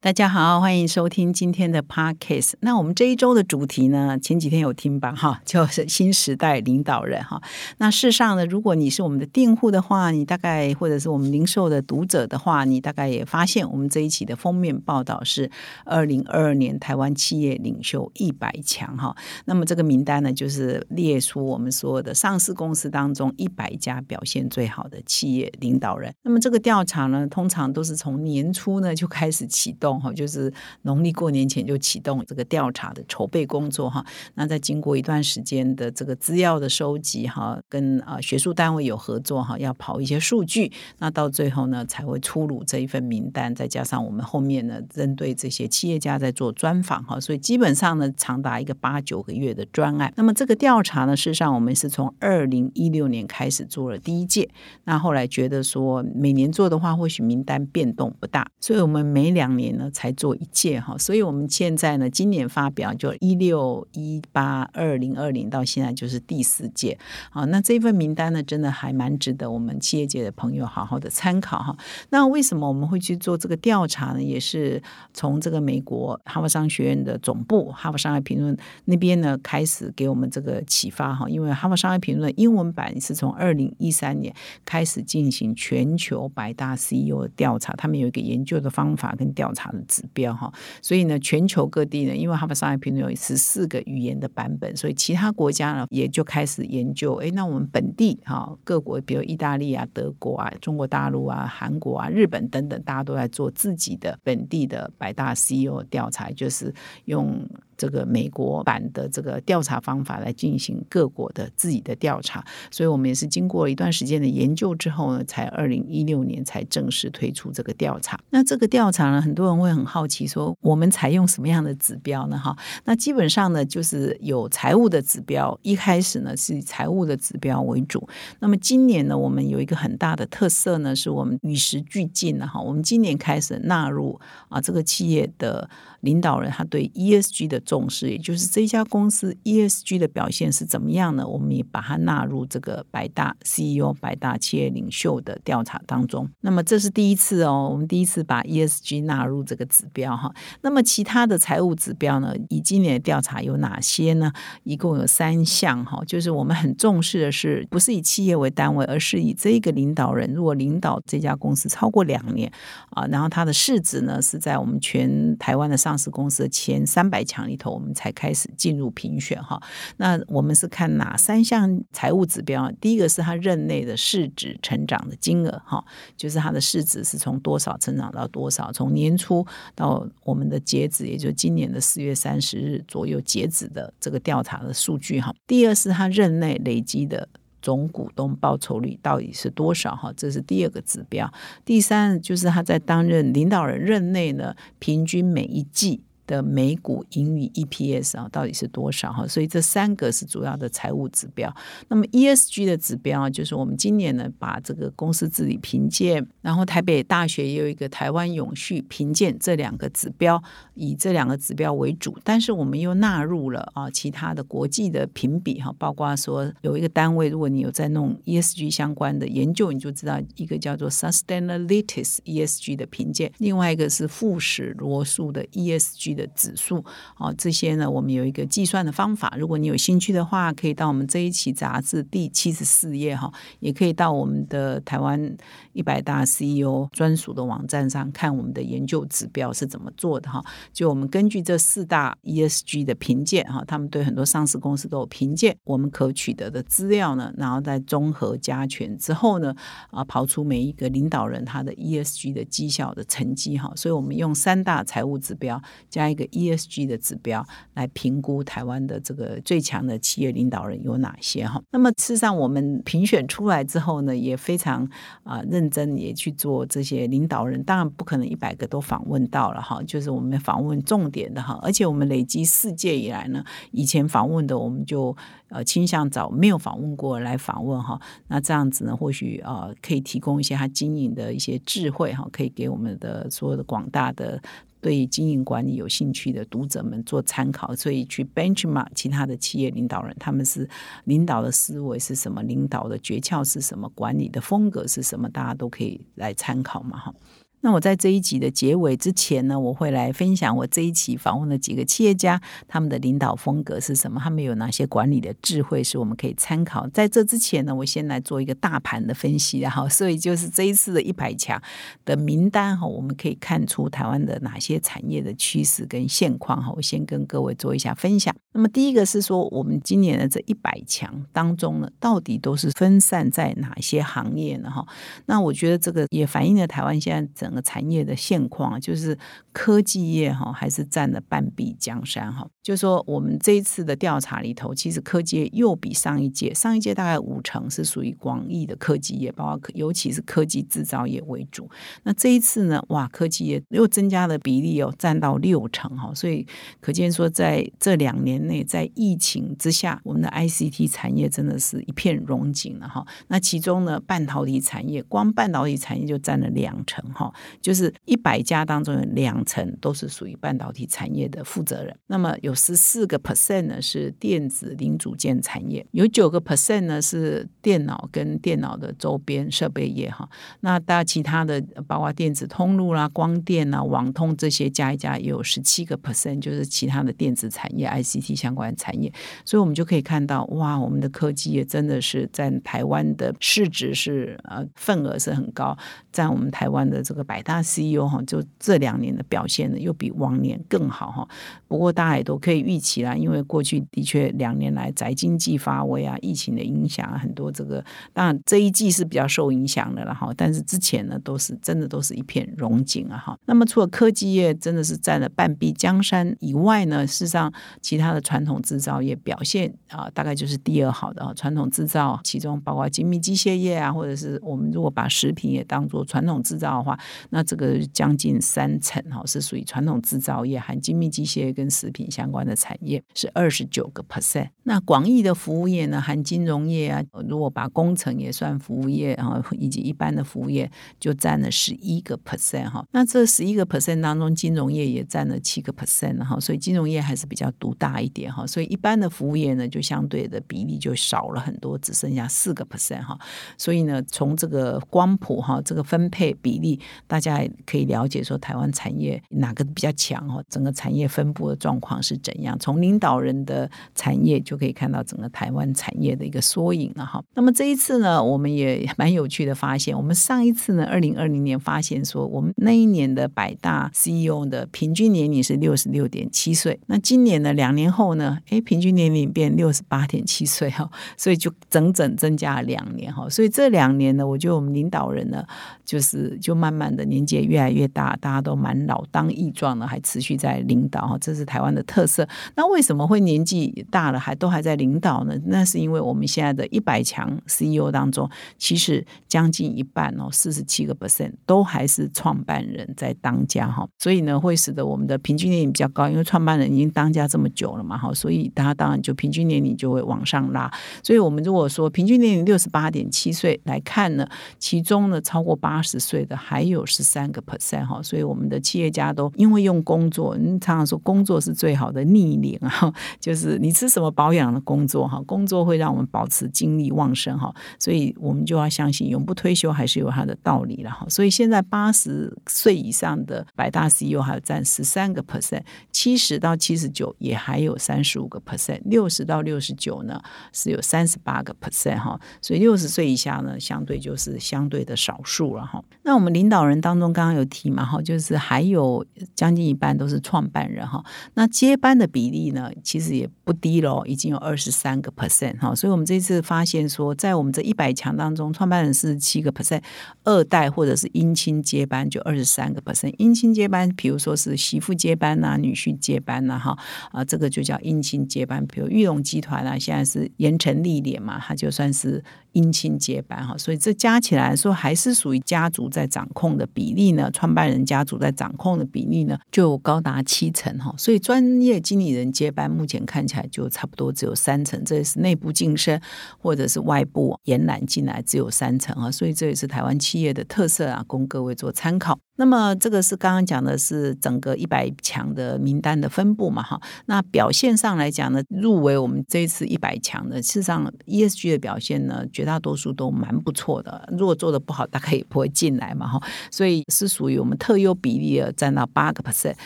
大家好，欢迎收听今天的 Podcast。那我们这一周的主题呢，前几天有听吧？哈，就是新时代领导人哈。那事实上呢，如果你是我们的订户的话，你大概或者是我们零售的读者的话，你大概也发现我们这一期的封面报道是二零二二年台湾企业领袖一百强哈。那么这个名单呢，就是列出我们所有的上市公司当中一百家表现最好的企业领导人。那么这个调查呢，通常都是从年初呢就开始启动。哈，就是农历过年前就启动这个调查的筹备工作哈。那在经过一段时间的这个资料的收集哈，跟啊学术单位有合作哈，要跑一些数据，那到最后呢才会出炉这一份名单。再加上我们后面呢，针对这些企业家在做专访哈，所以基本上呢长达一个八九个月的专案。那么这个调查呢，事实上我们是从二零一六年开始做了第一届，那后来觉得说每年做的话，或许名单变动不大，所以我们每两年。呢才做一届哈，所以我们现在呢，今年发表就一六一八二零二零到现在就是第四届，好，那这份名单呢，真的还蛮值得我们企业界的朋友好好的参考哈。那为什么我们会去做这个调查呢？也是从这个美国哈佛商学院的总部《哈佛商业评论》那边呢开始给我们这个启发哈，因为《哈佛商业评论》英文版是从二零一三年开始进行全球百大 CEO 的调查，他们有一个研究的方法跟调查。的指标哈，所以呢，全球各地呢，因为哈佛商业评论有十四个语言的版本，所以其他国家呢也就开始研究。哎，那我们本地哈各国，比如意大利啊、德国啊、中国大陆啊、韩国啊、日本等等，大家都在做自己的本地的百大 CEO 调查，就是用。这个美国版的这个调查方法来进行各国的自己的调查，所以我们也是经过一段时间的研究之后呢，才二零一六年才正式推出这个调查。那这个调查呢，很多人会很好奇说，我们采用什么样的指标呢？哈，那基本上呢，就是有财务的指标，一开始呢是以财务的指标为主。那么今年呢，我们有一个很大的特色呢，是我们与时俱进了哈。我们今年开始纳入啊，这个企业的领导人他对 ESG 的重视，也就是这家公司 ESG 的表现是怎么样呢？我们也把它纳入这个百大 CEO、百大企业领袖的调查当中。那么这是第一次哦，我们第一次把 ESG 纳入这个指标哈。那么其他的财务指标呢？以今年的调查有哪些呢？一共有三项哈，就是我们很重视的是，不是以企业为单位，而是以这个领导人如果领导这家公司超过两年啊，然后他的市值呢是在我们全台湾的上市公司的前三百强里。头我们才开始进入评选哈，那我们是看哪三项财务指标？第一个是他任内的市值成长的金额哈，就是他的市值是从多少成长到多少，从年初到我们的截止，也就是今年的四月三十日左右截止的这个调查的数据哈。第二是他任内累积的总股东报酬率到底是多少哈，这是第二个指标。第三就是他在担任领导人任内呢，平均每一季。的每股盈余 EPS 啊，到底是多少哈？所以这三个是主要的财务指标。那么 ESG 的指标啊，就是我们今年呢，把这个公司治理评鉴，然后台北大学也有一个台湾永续评鉴这两个指标，以这两个指标为主。但是我们又纳入了啊其他的国际的评比哈，包括说有一个单位，如果你有在弄 ESG 相关的研究，你就知道一个叫做 Sustainalytics ESG 的评鉴，另外一个是富时罗素的 ESG。的指数哦，这些呢，我们有一个计算的方法。如果你有兴趣的话，可以到我们这一期杂志第七十四页哈，也可以到我们的台湾一百大 CEO 专属的网站上看我们的研究指标是怎么做的哈。就我们根据这四大 ESG 的评鉴哈，他们对很多上市公司都有评鉴，我们可取得的资料呢，然后再综合加权之后呢，啊，跑出每一个领导人他的 ESG 的绩效的成绩哈。所以我们用三大财务指标加。一个 ESG 的指标来评估台湾的这个最强的企业领导人有哪些哈。那么事实上，我们评选出来之后呢，也非常啊认真，也去做这些领导人。当然不可能一百个都访问到了哈，就是我们访问重点的哈。而且我们累积四届以来呢，以前访问的我们就呃倾向找没有访问过来访问哈。那这样子呢，或许啊可以提供一些他经营的一些智慧哈，可以给我们的所有的广大的。对经营管理有兴趣的读者们做参考，所以去 benchmark 其他的企业领导人，他们是领导的思维是什么，领导的诀窍是什么，管理的风格是什么，大家都可以来参考嘛，哈。那我在这一集的结尾之前呢，我会来分享我这一期访问的几个企业家，他们的领导风格是什么，他们有哪些管理的智慧是我们可以参考。在这之前呢，我先来做一个大盘的分析，然后所以就是这一次的一百强的名单哈，我们可以看出台湾的哪些产业的趋势跟现况哈，我先跟各位做一下分享。那么第一个是说，我们今年的这一百强当中呢，到底都是分散在哪些行业呢？哈，那我觉得这个也反映了台湾现在整整个产业的现况，就是科技业哈还是占了半壁江山哈。就说，我们这一次的调查里头，其实科技业又比上一届，上一届大概五成是属于广义的科技业，包括尤其是科技制造业为主。那这一次呢，哇，科技业又增加了比例哦，占到六成哈。所以可见说，在这两年。内在疫情之下，我们的 ICT 产业真的是一片荣景了哈。那其中呢，半导体产业光半导体产业就占了两成哈，就是一百家当中有两成都是属于半导体产业的负责人。那么有十四个 percent 呢是电子零组件产业，有九个 percent 呢是电脑跟电脑的周边设备业哈。那大家其他的包括电子通路啦、光电啊、网通这些加一加，也有十七个 percent，就是其他的电子产业 ICT。相关产业，所以我们就可以看到，哇，我们的科技也真的是占台湾的市值是呃份额是很高，占我们台湾的这个百大 CEO 哈，就这两年的表现呢，又比往年更好哈。不过大家也都可以预期啦，因为过去的确两年来宅经济发威啊，疫情的影响啊，很多这个当然这一季是比较受影响的了哈。但是之前呢，都是真的都是一片荣景啊哈。那么除了科技业真的是占了半壁江山以外呢，事实上其他的。传统制造业表现啊，大概就是第二好的啊。传统制造其中包括精密机械业啊，或者是我们如果把食品也当做传统制造的话，那这个将近三成哈是属于传统制造业，含精密机械跟食品相关的产业是二十九个 percent。那广义的服务业呢，含金融业啊，如果把工程也算服务业啊，以及一般的服务业，就占了十一个 percent 哈。那这十一个 percent 当中，金融业也占了七个 percent 哈，所以金融业还是比较独大一点。哈，所以一般的服务业呢，就相对的比例就少了很多，只剩下四个 percent 哈。所以呢，从这个光谱哈，这个分配比例，大家可以了解说台湾产业哪个比较强哈，整个产业分布的状况是怎样。从领导人的产业就可以看到整个台湾产业的一个缩影了哈。那么这一次呢，我们也蛮有趣的发现，我们上一次呢，二零二零年发现说，我们那一年的百大 CEO 的平均年龄是六十六点七岁，那今年呢，两年后。呢？哎，平均年龄变六十八点七岁哈，所以就整整增加了两年哈。所以这两年呢，我觉得我们领导人呢，就是就慢慢的年纪越来越大，大家都蛮老当益壮的，还持续在领导哈，这是台湾的特色。那为什么会年纪大了还都还在领导呢？那是因为我们现在的一百强 CEO 当中，其实将近一半哦，四十七个 percent 都还是创办人在当家哈，所以呢，会使得我们的平均年龄比较高，因为创办人已经当家这么久了嘛。好，所以他当然就平均年龄就会往上拉。所以我们如果说平均年龄六十八点七岁来看呢，其中呢超过八十岁的还有十三个 percent 哈。所以我们的企业家都因为用工作，你常常说工作是最好的逆龄啊，就是你吃什么保养的工作哈，工作会让我们保持精力旺盛哈。所以我们就要相信永不退休还是有它的道理了哈。所以现在八十岁以上的百大 CEO 还有占十三个 percent，七十到七十九也还有。三十五个 percent，六十到六十九呢是有三十八个 percent 哈，所以六十岁以下呢相对就是相对的少数了哈。那我们领导人当中，刚刚有提嘛哈，就是还有将近一半都是创办人哈。那接班的比例呢，其实也不低喽，已经有二十三个 percent 哈。所以我们这次发现说，在我们这一百强当中，创办人四十七个 percent，二代或者是姻亲接班就二十三个 percent。姻亲接班，比如说是媳妇接班呐，女婿接班呐哈啊，这个就叫姻亲接班。比如玉龙集团啊，现在是严成历练嘛，它就算是。姻亲接班哈，所以这加起来说还是属于家族在掌控的比例呢。创办人家族在掌控的比例呢，就高达七成哈。所以专业经理人接班，目前看起来就差不多只有三成。这也是内部晋升或者是外部延揽进来只有三成啊。所以这也是台湾企业的特色啊，供各位做参考。那么这个是刚刚讲的是整个一百强的名单的分布嘛哈。那表现上来讲呢，入围我们这一次一百强的，事实上 ESG 的表现呢，绝大多数都蛮不错的。如果做的不好，大概也不会进来嘛哈。所以是属于我们特优比例占到八个 percent，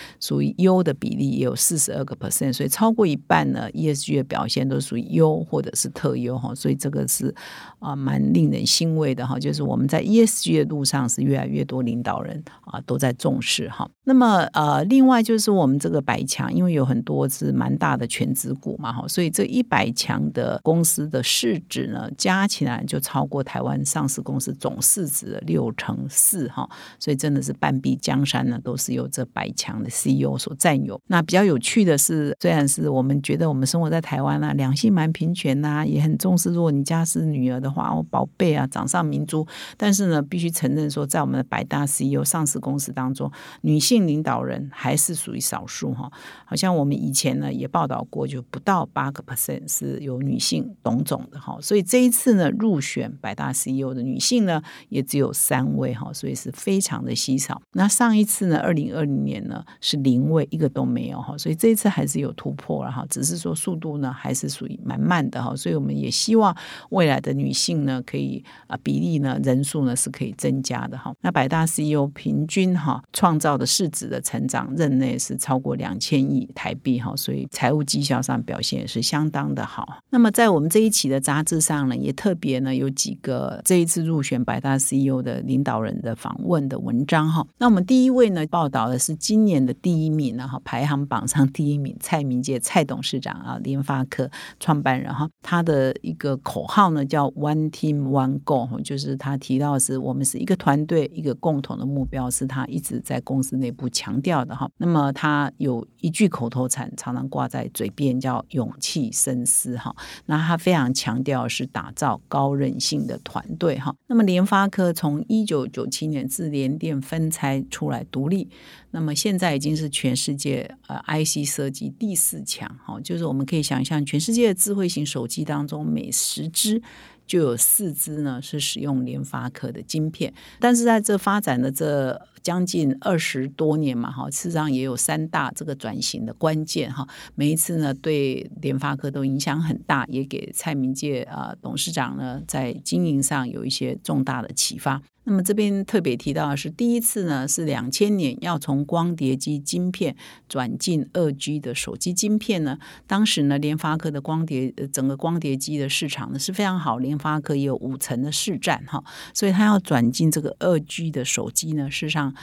属于优的比例也有四十二个 percent。所以超过一半呢，ESG 的表现都属于优或者是特优哈。所以这个是啊蛮令人欣慰的哈。就是我们在 ESG 的路上是越来越多领导人。啊，都在重视哈。那么呃，另外就是我们这个百强，因为有很多是蛮大的全资股嘛哈，所以这一百强的公司的市值呢，加起来就超过台湾上市公司总市值的六成四哈。所以真的是半壁江山呢，都是由这百强的 CEO 所占有。那比较有趣的是，虽然是我们觉得我们生活在台湾啊，两性蛮平权呐，也很重视，如果你家是女儿的话，哦宝贝啊，掌上明珠。但是呢，必须承认说，在我们的百大 CEO 上市。公司当中，女性领导人还是属于少数哈。好像我们以前呢也报道过，就不到八个 percent 是有女性董总的哈。所以这一次呢，入选百大 CEO 的女性呢，也只有三位哈，所以是非常的稀少。那上一次呢，二零二零年呢是零位，一个都没有哈。所以这一次还是有突破了哈，只是说速度呢还是属于蛮慢的哈。所以我们也希望未来的女性呢，可以啊比例呢人数呢是可以增加的哈。那百大 CEO 平均哈创造的市值的成长，任内是超过两千亿台币哈，所以财务绩效上表现也是相当的好。那么在我们这一期的杂志上呢，也特别呢有几个这一次入选百大 CEO 的领导人的访问的文章哈。那我们第一位呢报道的是今年的第一名呢哈，排行榜上第一名蔡明介蔡董事长啊，联发科创办人哈，他的一个口号呢叫 One Team One Goal，就是他提到是我们是一个团队，一个共同的目标。是他一直在公司内部强调的哈，那么他有一句口头禅，常常挂在嘴边，叫勇气深思哈。那他非常强调是打造高韧性的团队哈。那么联发科从一九九七年自联电分拆出来独立，那么现在已经是全世界呃 IC 设计第四强哈，就是我们可以想象，全世界的智慧型手机当中每十只。就有四支呢是使用联发科的晶片，但是在这发展的这将近二十多年嘛，哈，事实上也有三大这个转型的关键哈，每一次呢对联发科都影响很大，也给蔡明介啊董事长呢在经营上有一些重大的启发。那么这边特别提到的是，第一次呢是两千年要从光碟机晶片转进二 G 的手机晶片呢。当时呢，联发科的光碟整个光碟机的市场呢是非常好，联发科也有五成的市占哈。所以他要转进这个二 G 的手机呢，事实上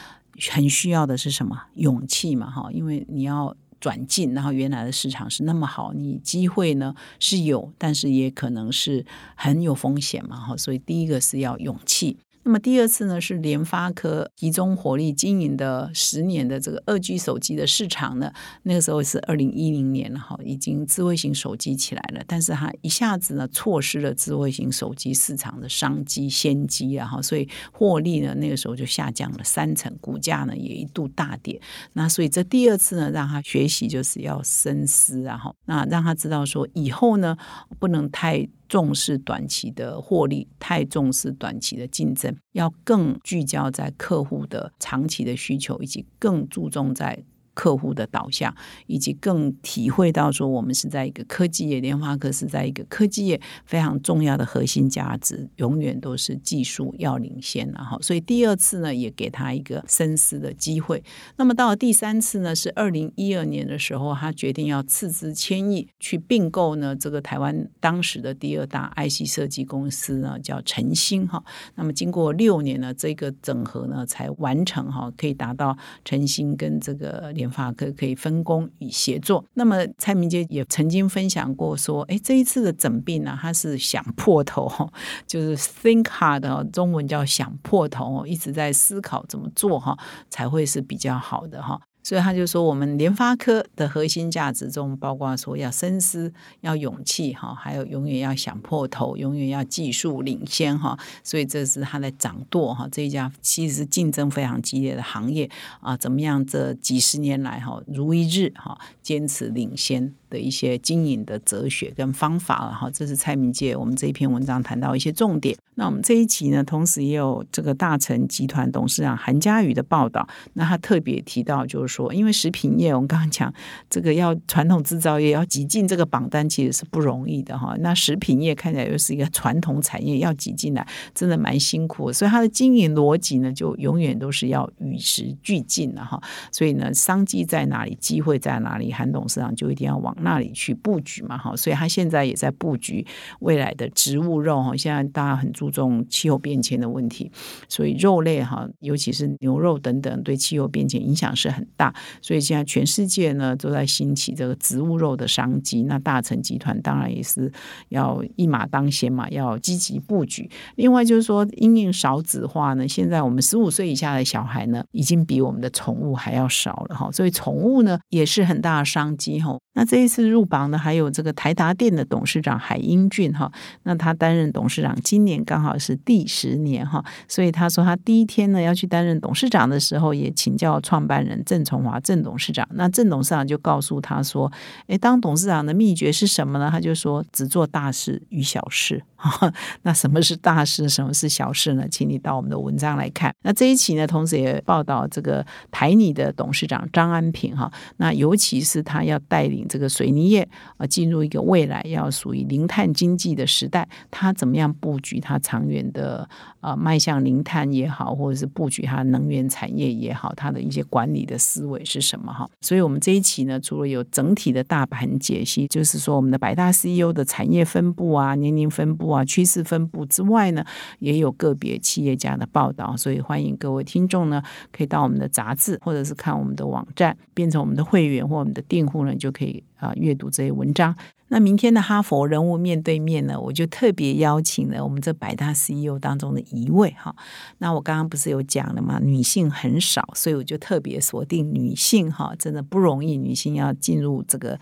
很需要的是什么勇气嘛哈？因为你要转进，然后原来的市场是那么好，你机会呢是有，但是也可能是很有风险嘛哈。所以第一个是要勇气。那么第二次呢，是联发科集中火力经营的十年的这个二 G 手机的市场呢。那个时候是二零一零年哈，已经智慧型手机起来了，但是它一下子呢错失了智慧型手机市场的商机先机啊哈，所以获利呢那个时候就下降了三成，股价呢也一度大跌。那所以这第二次呢，让他学习就是要深思啊哈，那让他知道说以后呢不能太。重视短期的获利，太重视短期的竞争，要更聚焦在客户的长期的需求，以及更注重在。客户的导向，以及更体会到说我们是在一个科技业，联发科是在一个科技业非常重要的核心价值，永远都是技术要领先然后，所以第二次呢，也给他一个深思的机会。那么到了第三次呢，是二零一二年的时候，他决定要斥资千亿去并购呢这个台湾当时的第二大 IC 设计公司呢，叫晨星哈。那么经过六年呢，这个整合呢才完成哈，可以达到晨星跟这个联法科可以分工与协作。那么蔡明杰也曾经分享过说，哎，这一次的诊病呢，他是想破头，就是 think hard，中文叫想破头，一直在思考怎么做哈才会是比较好的哈。所以他就说，我们联发科的核心价值中，包括说要深思、要勇气哈，还有永远要想破头，永远要技术领先哈。所以这是他的掌舵哈这一家其实竞争非常激烈的行业啊，怎么样这几十年来哈如一日哈坚持领先。的一些经营的哲学跟方法了哈，这是蔡明介我们这一篇文章谈到一些重点。那我们这一集呢，同时也有这个大成集团董事长韩家宇的报道。那他特别提到，就是说，因为食品业，我们刚刚讲这个要传统制造业要挤进这个榜单，其实是不容易的哈。那食品业看起来又是一个传统产业，要挤进来，真的蛮辛苦。所以它的经营逻辑呢，就永远都是要与时俱进的哈。所以呢，商机在哪里，机会在哪里，韩董事长就一定要往。那里去布局嘛，哈，所以他现在也在布局未来的植物肉哈。现在大家很注重气候变迁的问题，所以肉类哈，尤其是牛肉等等，对气候变迁影响是很大。所以现在全世界呢都在兴起这个植物肉的商机。那大成集团当然也是要一马当先嘛，要积极布局。另外就是说，因应少子化呢，现在我们十五岁以下的小孩呢，已经比我们的宠物还要少了哈。所以宠物呢也是很大的商机哈。那这一次入榜的还有这个台达电的董事长海英俊哈，那他担任董事长，今年刚好是第十年哈，所以他说他第一天呢要去担任董事长的时候，也请教创办人郑崇华郑董事长。那郑董事长就告诉他说：“诶，当董事长的秘诀是什么呢？”他就说：“只做大事与小事。” 那什么是大事？什么是小事呢？请你到我们的文章来看。那这一期呢，同时也报道这个台泥的董事长张安平哈，那尤其是他要带领。这个水泥业啊，进入一个未来要属于零碳经济的时代，他怎么样布局他长远的啊迈向零碳也好，或者是布局他能源产业也好，他的一些管理的思维是什么哈？所以，我们这一期呢，除了有整体的大盘解析，就是说我们的百大 CEO 的产业分布啊、年龄分布啊、趋势分布之外呢，也有个别企业家的报道。所以，欢迎各位听众呢，可以到我们的杂志，或者是看我们的网站，变成我们的会员或我们的订户呢，就可以。啊，阅读这些文章。那明天的哈佛人物面对面呢，我就特别邀请了我们这百大 CEO 当中的一位哈。那我刚刚不是有讲了吗？女性很少，所以我就特别锁定女性哈，真的不容易，女性要进入这个。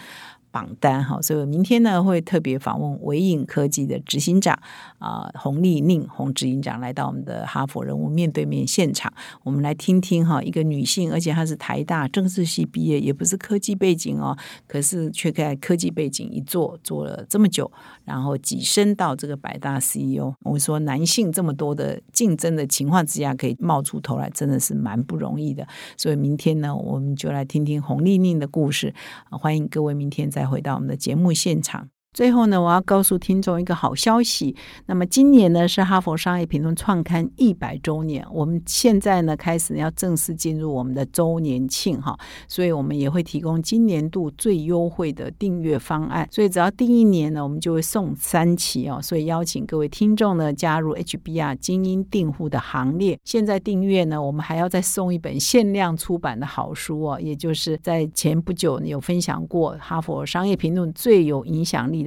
榜单哈，所以明天呢会特别访问维影科技的执行长啊洪丽宁洪执行长来到我们的哈佛人物面对面现场，我们来听听哈一个女性，而且她是台大政治系毕业，也不是科技背景哦，可是却在科技背景一做做了这么久，然后跻身到这个百大 CEO。我说男性这么多的竞争的情况之下，可以冒出头来，真的是蛮不容易的。所以明天呢，我们就来听听洪丽宁的故事。欢迎各位明天在。回到我们的节目现场。最后呢，我要告诉听众一个好消息。那么今年呢是哈佛商业评论创刊一百周年，我们现在呢开始要正式进入我们的周年庆哈，所以我们也会提供今年度最优惠的订阅方案。所以只要订一年呢，我们就会送三期哦。所以邀请各位听众呢加入 HBR 精英订户的行列。现在订阅呢，我们还要再送一本限量出版的好书哦，也就是在前不久有分享过哈佛商业评论最有影响力。